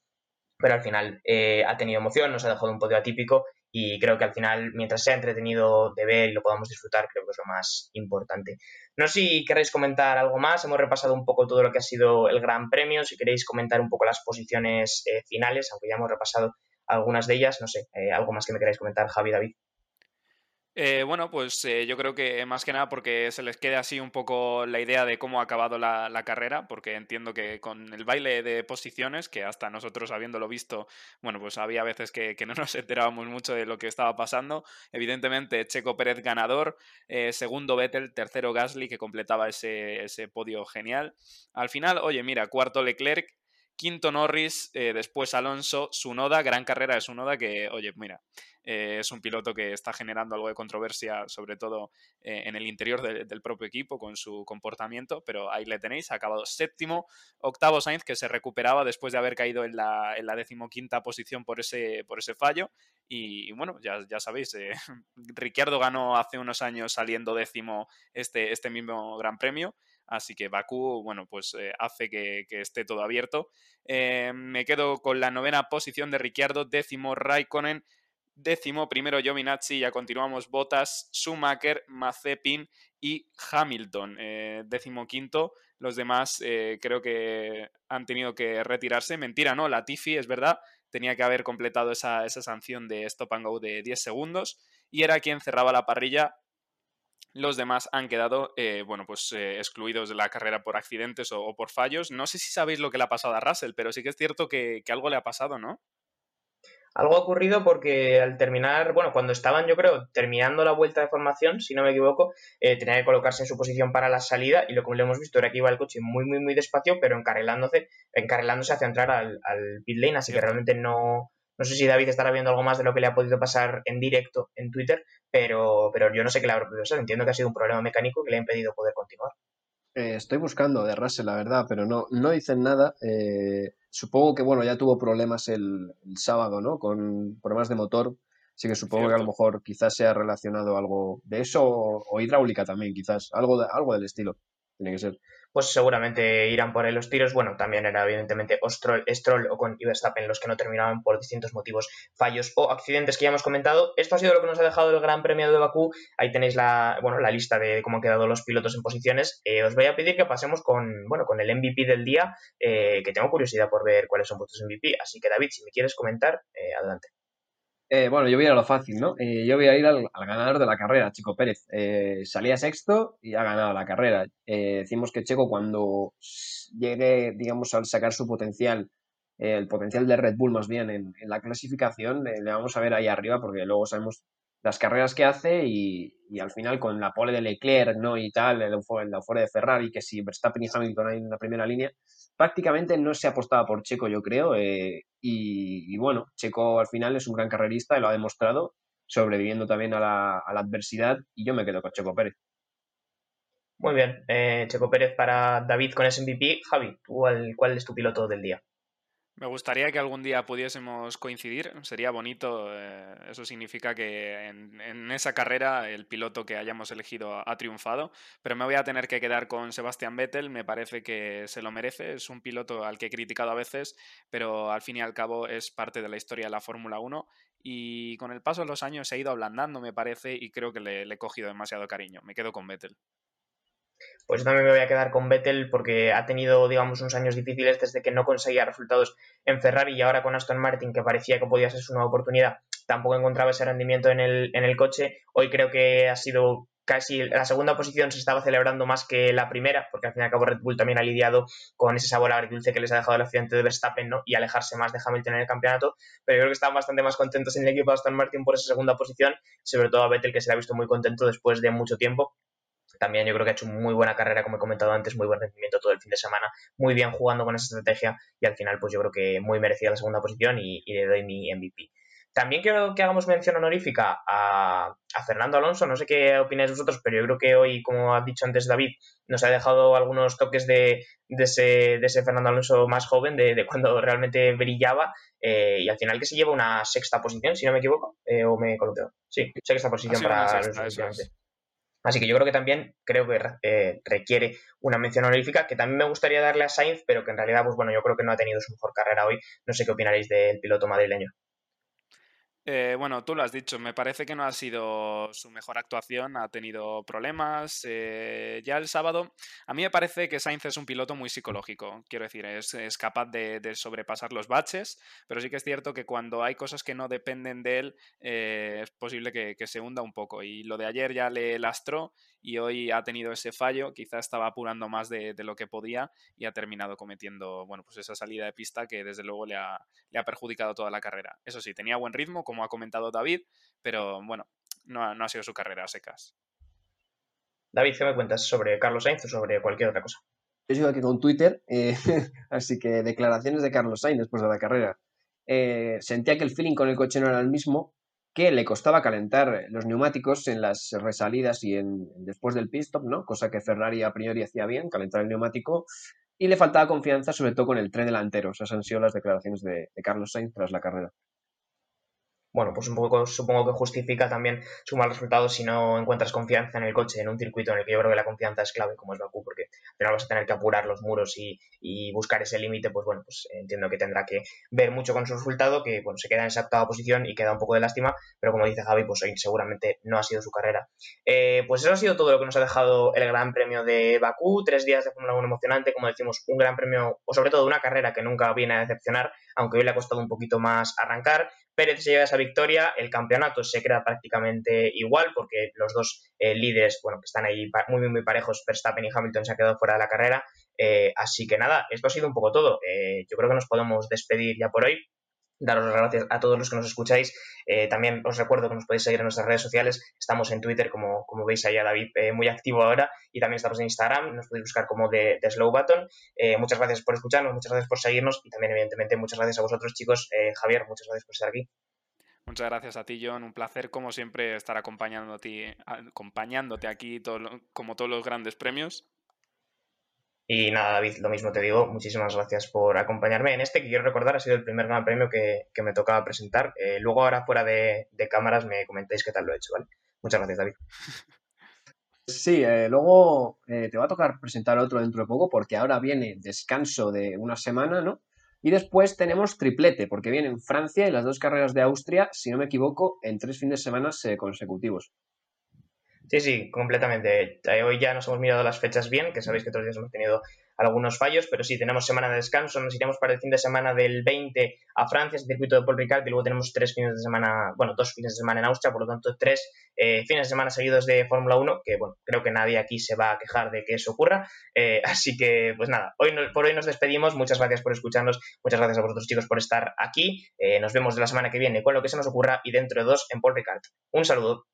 pero al final eh, ha tenido emoción, nos ha dejado un podio atípico y creo que al final, mientras sea entretenido de ver y lo podamos disfrutar, creo que es lo más importante. No sé si queréis comentar algo más, hemos repasado un poco todo lo que ha sido el Gran Premio, si queréis comentar un poco las posiciones eh, finales, aunque ya hemos repasado algunas de ellas, no sé, eh, algo más que me queráis comentar, Javi, David. Eh, bueno, pues eh, yo creo que más que nada porque se les quede así un poco la idea de cómo ha acabado la, carrera, porque entiendo que con el baile de posiciones, que hasta nosotros habiéndolo visto, bueno, pues había veces que, no nos enterábamos mucho de lo que estaba pasando. Evidentemente, Checo Pérez ganador, eh, segundo Vettel, tercero Gasly, que completaba ese, ese podio genial. Al final, oye, mira, cuarto Leclerc, Quinto Norris, eh, después Alonso, Sunoda, gran carrera de Sunoda que, oye, mira, eh, es un piloto que está generando algo de controversia, sobre todo eh, en el interior del propio equipo con su comportamiento, pero ahí le tenéis, ha acabado séptimo, octavo Sainz que se recuperaba después de haber caído en la, en la decimoquinta posición por ese, por ese fallo. Y, bueno, ya, ya sabéis, Ricciardo ganó hace unos años saliendo décimo este, este mismo Gran Premio Así que Bakú, bueno, pues eh, hace que, esté todo abierto. Eh, me quedo con la novena posición de Ricciardo, décimo Raikkonen, décimo primero Giovinazzi, ya continuamos Bottas, Schumacher, Mazepin y Hamilton, eh, décimo quinto. Los demás creo que han tenido que retirarse. Mentira, ¿no? Latifi, es verdad, tenía que haber completado esa, esa sanción de stop and go de 10 segundos y era quien cerraba la parrilla los demás han quedado, eh, bueno, pues eh, excluidos de la carrera por accidentes o, por fallos. No sé si sabéis lo que le ha pasado a Russell, pero sí que es cierto que, algo le ha pasado, ¿no? Algo ha ocurrido porque al terminar, bueno, cuando estaban, yo creo, terminando la vuelta de formación, si no me equivoco, eh, tenía que colocarse en su posición para la salida y lo que le hemos visto era que iba el coche muy, muy, muy despacio, pero encarrilándose, encarrilándose hacia entrar al, al pit lane, así que realmente no, no sé si David estará viendo algo más de lo que le ha podido pasar en directo en Twitter, pero, pero yo no sé qué le habrá podido ser. Entiendo que ha sido un problema mecánico que le ha impedido poder continuar. Eh, estoy buscando de Russell, la verdad, pero no, no dicen nada. Eh, supongo que, bueno, ya tuvo problemas el, sábado, ¿no? Con problemas de motor. Así que supongo que a lo mejor quizás sea relacionado algo de eso o, hidráulica también, quizás. Algo, de, algo del estilo. Tiene que ser pues seguramente irán por ahí los tiros. Bueno, también era evidentemente Stroll, Stroll o con Verstappen los que no terminaban por distintos motivos, fallos o accidentes que ya hemos comentado. Esto ha sido lo que nos ha dejado el Gran Premio de Bakú. Ahí tenéis la, bueno, la lista de cómo han quedado los pilotos en posiciones. Eh, os voy a pedir que pasemos con, bueno, con el MVP del día, eh, que tengo curiosidad por ver cuáles son vuestros MVP. Así que David, si me quieres comentar, eh, adelante. Eh, bueno, yo voy a ir a lo fácil, ¿no? Eh, yo voy a ir al, ganador de la carrera, Chico Pérez. Eh, salía sexto y ha ganado la carrera. decimos que Checo cuando llegue, digamos, al sacar su potencial, el potencial de Red Bull más bien en, la clasificación, le vamos a ver ahí arriba porque luego sabemos las carreras que hace y, al final con la pole de Leclerc, ¿no? Y tal, el, la fuera de Ferrari, que si Verstappen y Hamilton ahí en la primera línea, prácticamente no se apostaba por Checo, yo creo. Eh, y, bueno, Checo al final es un gran carrerista y lo ha demostrado, sobreviviendo también a la, adversidad. Y yo me quedo con Checo Pérez. Muy bien, eh, Checo Pérez para David con ese MVP. Javi, ¿cuál es tu piloto del día? Me gustaría que algún día pudiésemos coincidir, sería bonito. Eh, eso significa que en, esa carrera el piloto que hayamos elegido ha, triunfado, pero me voy a tener que quedar con Sebastian Vettel, me parece que se lo merece, es un piloto al que he criticado a veces, pero al fin y al cabo es parte de la historia de la Fórmula 1 y con el paso de los años se ha ido ablandando, me parece, y creo que le he cogido demasiado cariño. Me quedo con Vettel. Pues yo también me voy a quedar con Vettel porque ha tenido, digamos, unos años difíciles desde que no conseguía resultados en Ferrari y ahora con Aston Martin, que parecía que podía ser su nueva oportunidad, tampoco encontraba ese rendimiento en el, en el coche. Hoy creo que ha sido casi la segunda posición se estaba celebrando más que la primera, porque al fin y al cabo Red Bull también ha lidiado con ese sabor agridulce que les ha dejado el accidente de Verstappen ¿no? y alejarse más de Hamilton en el campeonato, pero yo creo que estaban bastante más contentos en el equipo de Aston Martin por esa segunda posición, sobre todo a Vettel que se le ha visto muy contento después de mucho tiempo también yo creo que ha hecho muy buena carrera, como he comentado antes, muy buen rendimiento todo el fin de semana, muy bien jugando con esa estrategia y al final pues yo creo que muy merecida la segunda posición y, le doy mi MVP. También quiero que hagamos mención honorífica a, Fernando Alonso, no sé qué opináis vosotros, pero yo creo que hoy, como ha dicho antes David, nos ha dejado algunos toques de, ese, Fernando Alonso más joven, de, cuando realmente brillaba, eh, y al final que se lleva una sexta posición, si no me equivoco, eh, o me coloqueo. Sí, sexta posición para Alonso, Así que yo creo que también creo que eh, requiere una mención honorífica que también me gustaría darle a Sainz, pero que en realidad, pues bueno, yo creo que no ha tenido su mejor carrera hoy. No sé qué opinaréis del piloto madrileño. Eh, bueno, tú lo has dicho, me parece que no ha sido su mejor actuación, ha tenido problemas. Eh, ya el sábado, a mí me parece que Sainz es un piloto muy psicológico, quiero decir, es, capaz de, sobrepasar los baches, pero sí que es cierto que cuando hay cosas que no dependen de él, eh, es posible que, que, se hunda un poco. Y lo de ayer ya le lastró y hoy ha tenido ese fallo, quizá estaba apurando más de, lo que podía y ha terminado cometiendo, bueno, pues esa salida de pista que desde luego le ha, le ha perjudicado toda la carrera. Eso sí, tenía buen ritmo, como ha comentado David, pero bueno, no ha, no ha sido su carrera a secas. David, ¿qué me cuentas sobre Carlos Sainz o sobre cualquier otra cosa? Yo sigo aquí con Twitter, eh, así que declaraciones de Carlos Sainz después de la carrera. Eh, sentía que el feeling con el coche no era el mismo, que le costaba calentar los neumáticos en las resalidas y en, después del pit stop, ¿no? Cosa que Ferrari a priori hacía bien, calentar el neumático, y le faltaba confianza sobre todo con el tren delantero. Esas han sido las declaraciones de Carlos Sainz tras la carrera bueno, pues un poco supongo que justifica también su mal resultado si no encuentras confianza en el coche, en un circuito en el que yo creo que la confianza es clave, como es Bakú, porque al final vas a tener que apurar los muros y, buscar ese límite, pues bueno, pues entiendo que tendrá que ver mucho con su resultado, que bueno, se queda en esa octava posición y queda un poco de lástima, pero como dice Javi, pues hoy seguramente no ha sido su carrera. Eh, pues eso ha sido todo lo que nos ha dejado el Gran Premio de Bakú, tres días de Fórmula 1 emocionante, como decimos, un Gran Premio, o sobre todo una carrera que nunca viene a decepcionar, aunque hoy le ha costado un poquito más arrancar, Pérez se lleva esa victoria, el campeonato se queda prácticamente igual porque los dos eh, líderes, bueno, que están ahí muy, muy, parejos, Verstappen y Hamilton se han quedado fuera de la carrera. Eh, así que nada, esto ha sido un poco todo. Eh, yo creo que nos podemos despedir ya por hoy daros las gracias a todos los que nos escucháis. Eh, también os recuerdo que nos podéis seguir en nuestras redes sociales. Estamos en Twitter, como, como veis ahí David, eh, muy activo ahora. Y también estamos en Instagram. Nos podéis buscar como de, Slow Button. Eh, muchas gracias por escucharnos, muchas gracias por seguirnos. Y también, evidentemente, muchas gracias a vosotros, chicos. Javier, muchas gracias por estar aquí. Muchas gracias a ti, John. Un placer, como siempre, estar acompañándote, acompañándote aquí como todos los grandes premios. Y nada, David, lo mismo te digo, muchísimas gracias por acompañarme en este, que quiero recordar ha sido el primer gran premio que, me tocaba presentar. Eh, luego ahora fuera de, cámaras me comentéis qué tal lo he hecho, ¿vale? Muchas gracias, David. Sí, eh, luego eh, te va a tocar presentar otro dentro de poco porque ahora viene descanso de una semana, ¿no? Y después tenemos triplete porque vienen Francia y las dos carreras de Austria, si no me equivoco, en tres fines de semana consecutivos. Sí, sí, completamente. Eh, hoy ya nos hemos mirado las fechas bien, que sabéis que otros días hemos tenido algunos fallos, pero sí, tenemos semana de descanso, nos iremos para el fin de semana del 20 a Francia, el circuito de Paul Ricard, y luego tenemos tres fines de semana, bueno, dos fines de semana en Austria, por lo tanto, tres eh, fines de semana seguidos de Fórmula 1, que bueno, creo que nadie aquí se va a quejar de que eso ocurra, eh, así que pues nada, hoy por hoy nos despedimos, muchas gracias por escucharnos, muchas gracias a vosotros chicos por estar aquí, nos vemos la semana que viene con lo que se nos ocurra y dentro de dos en Paul Ricard. Un saludo.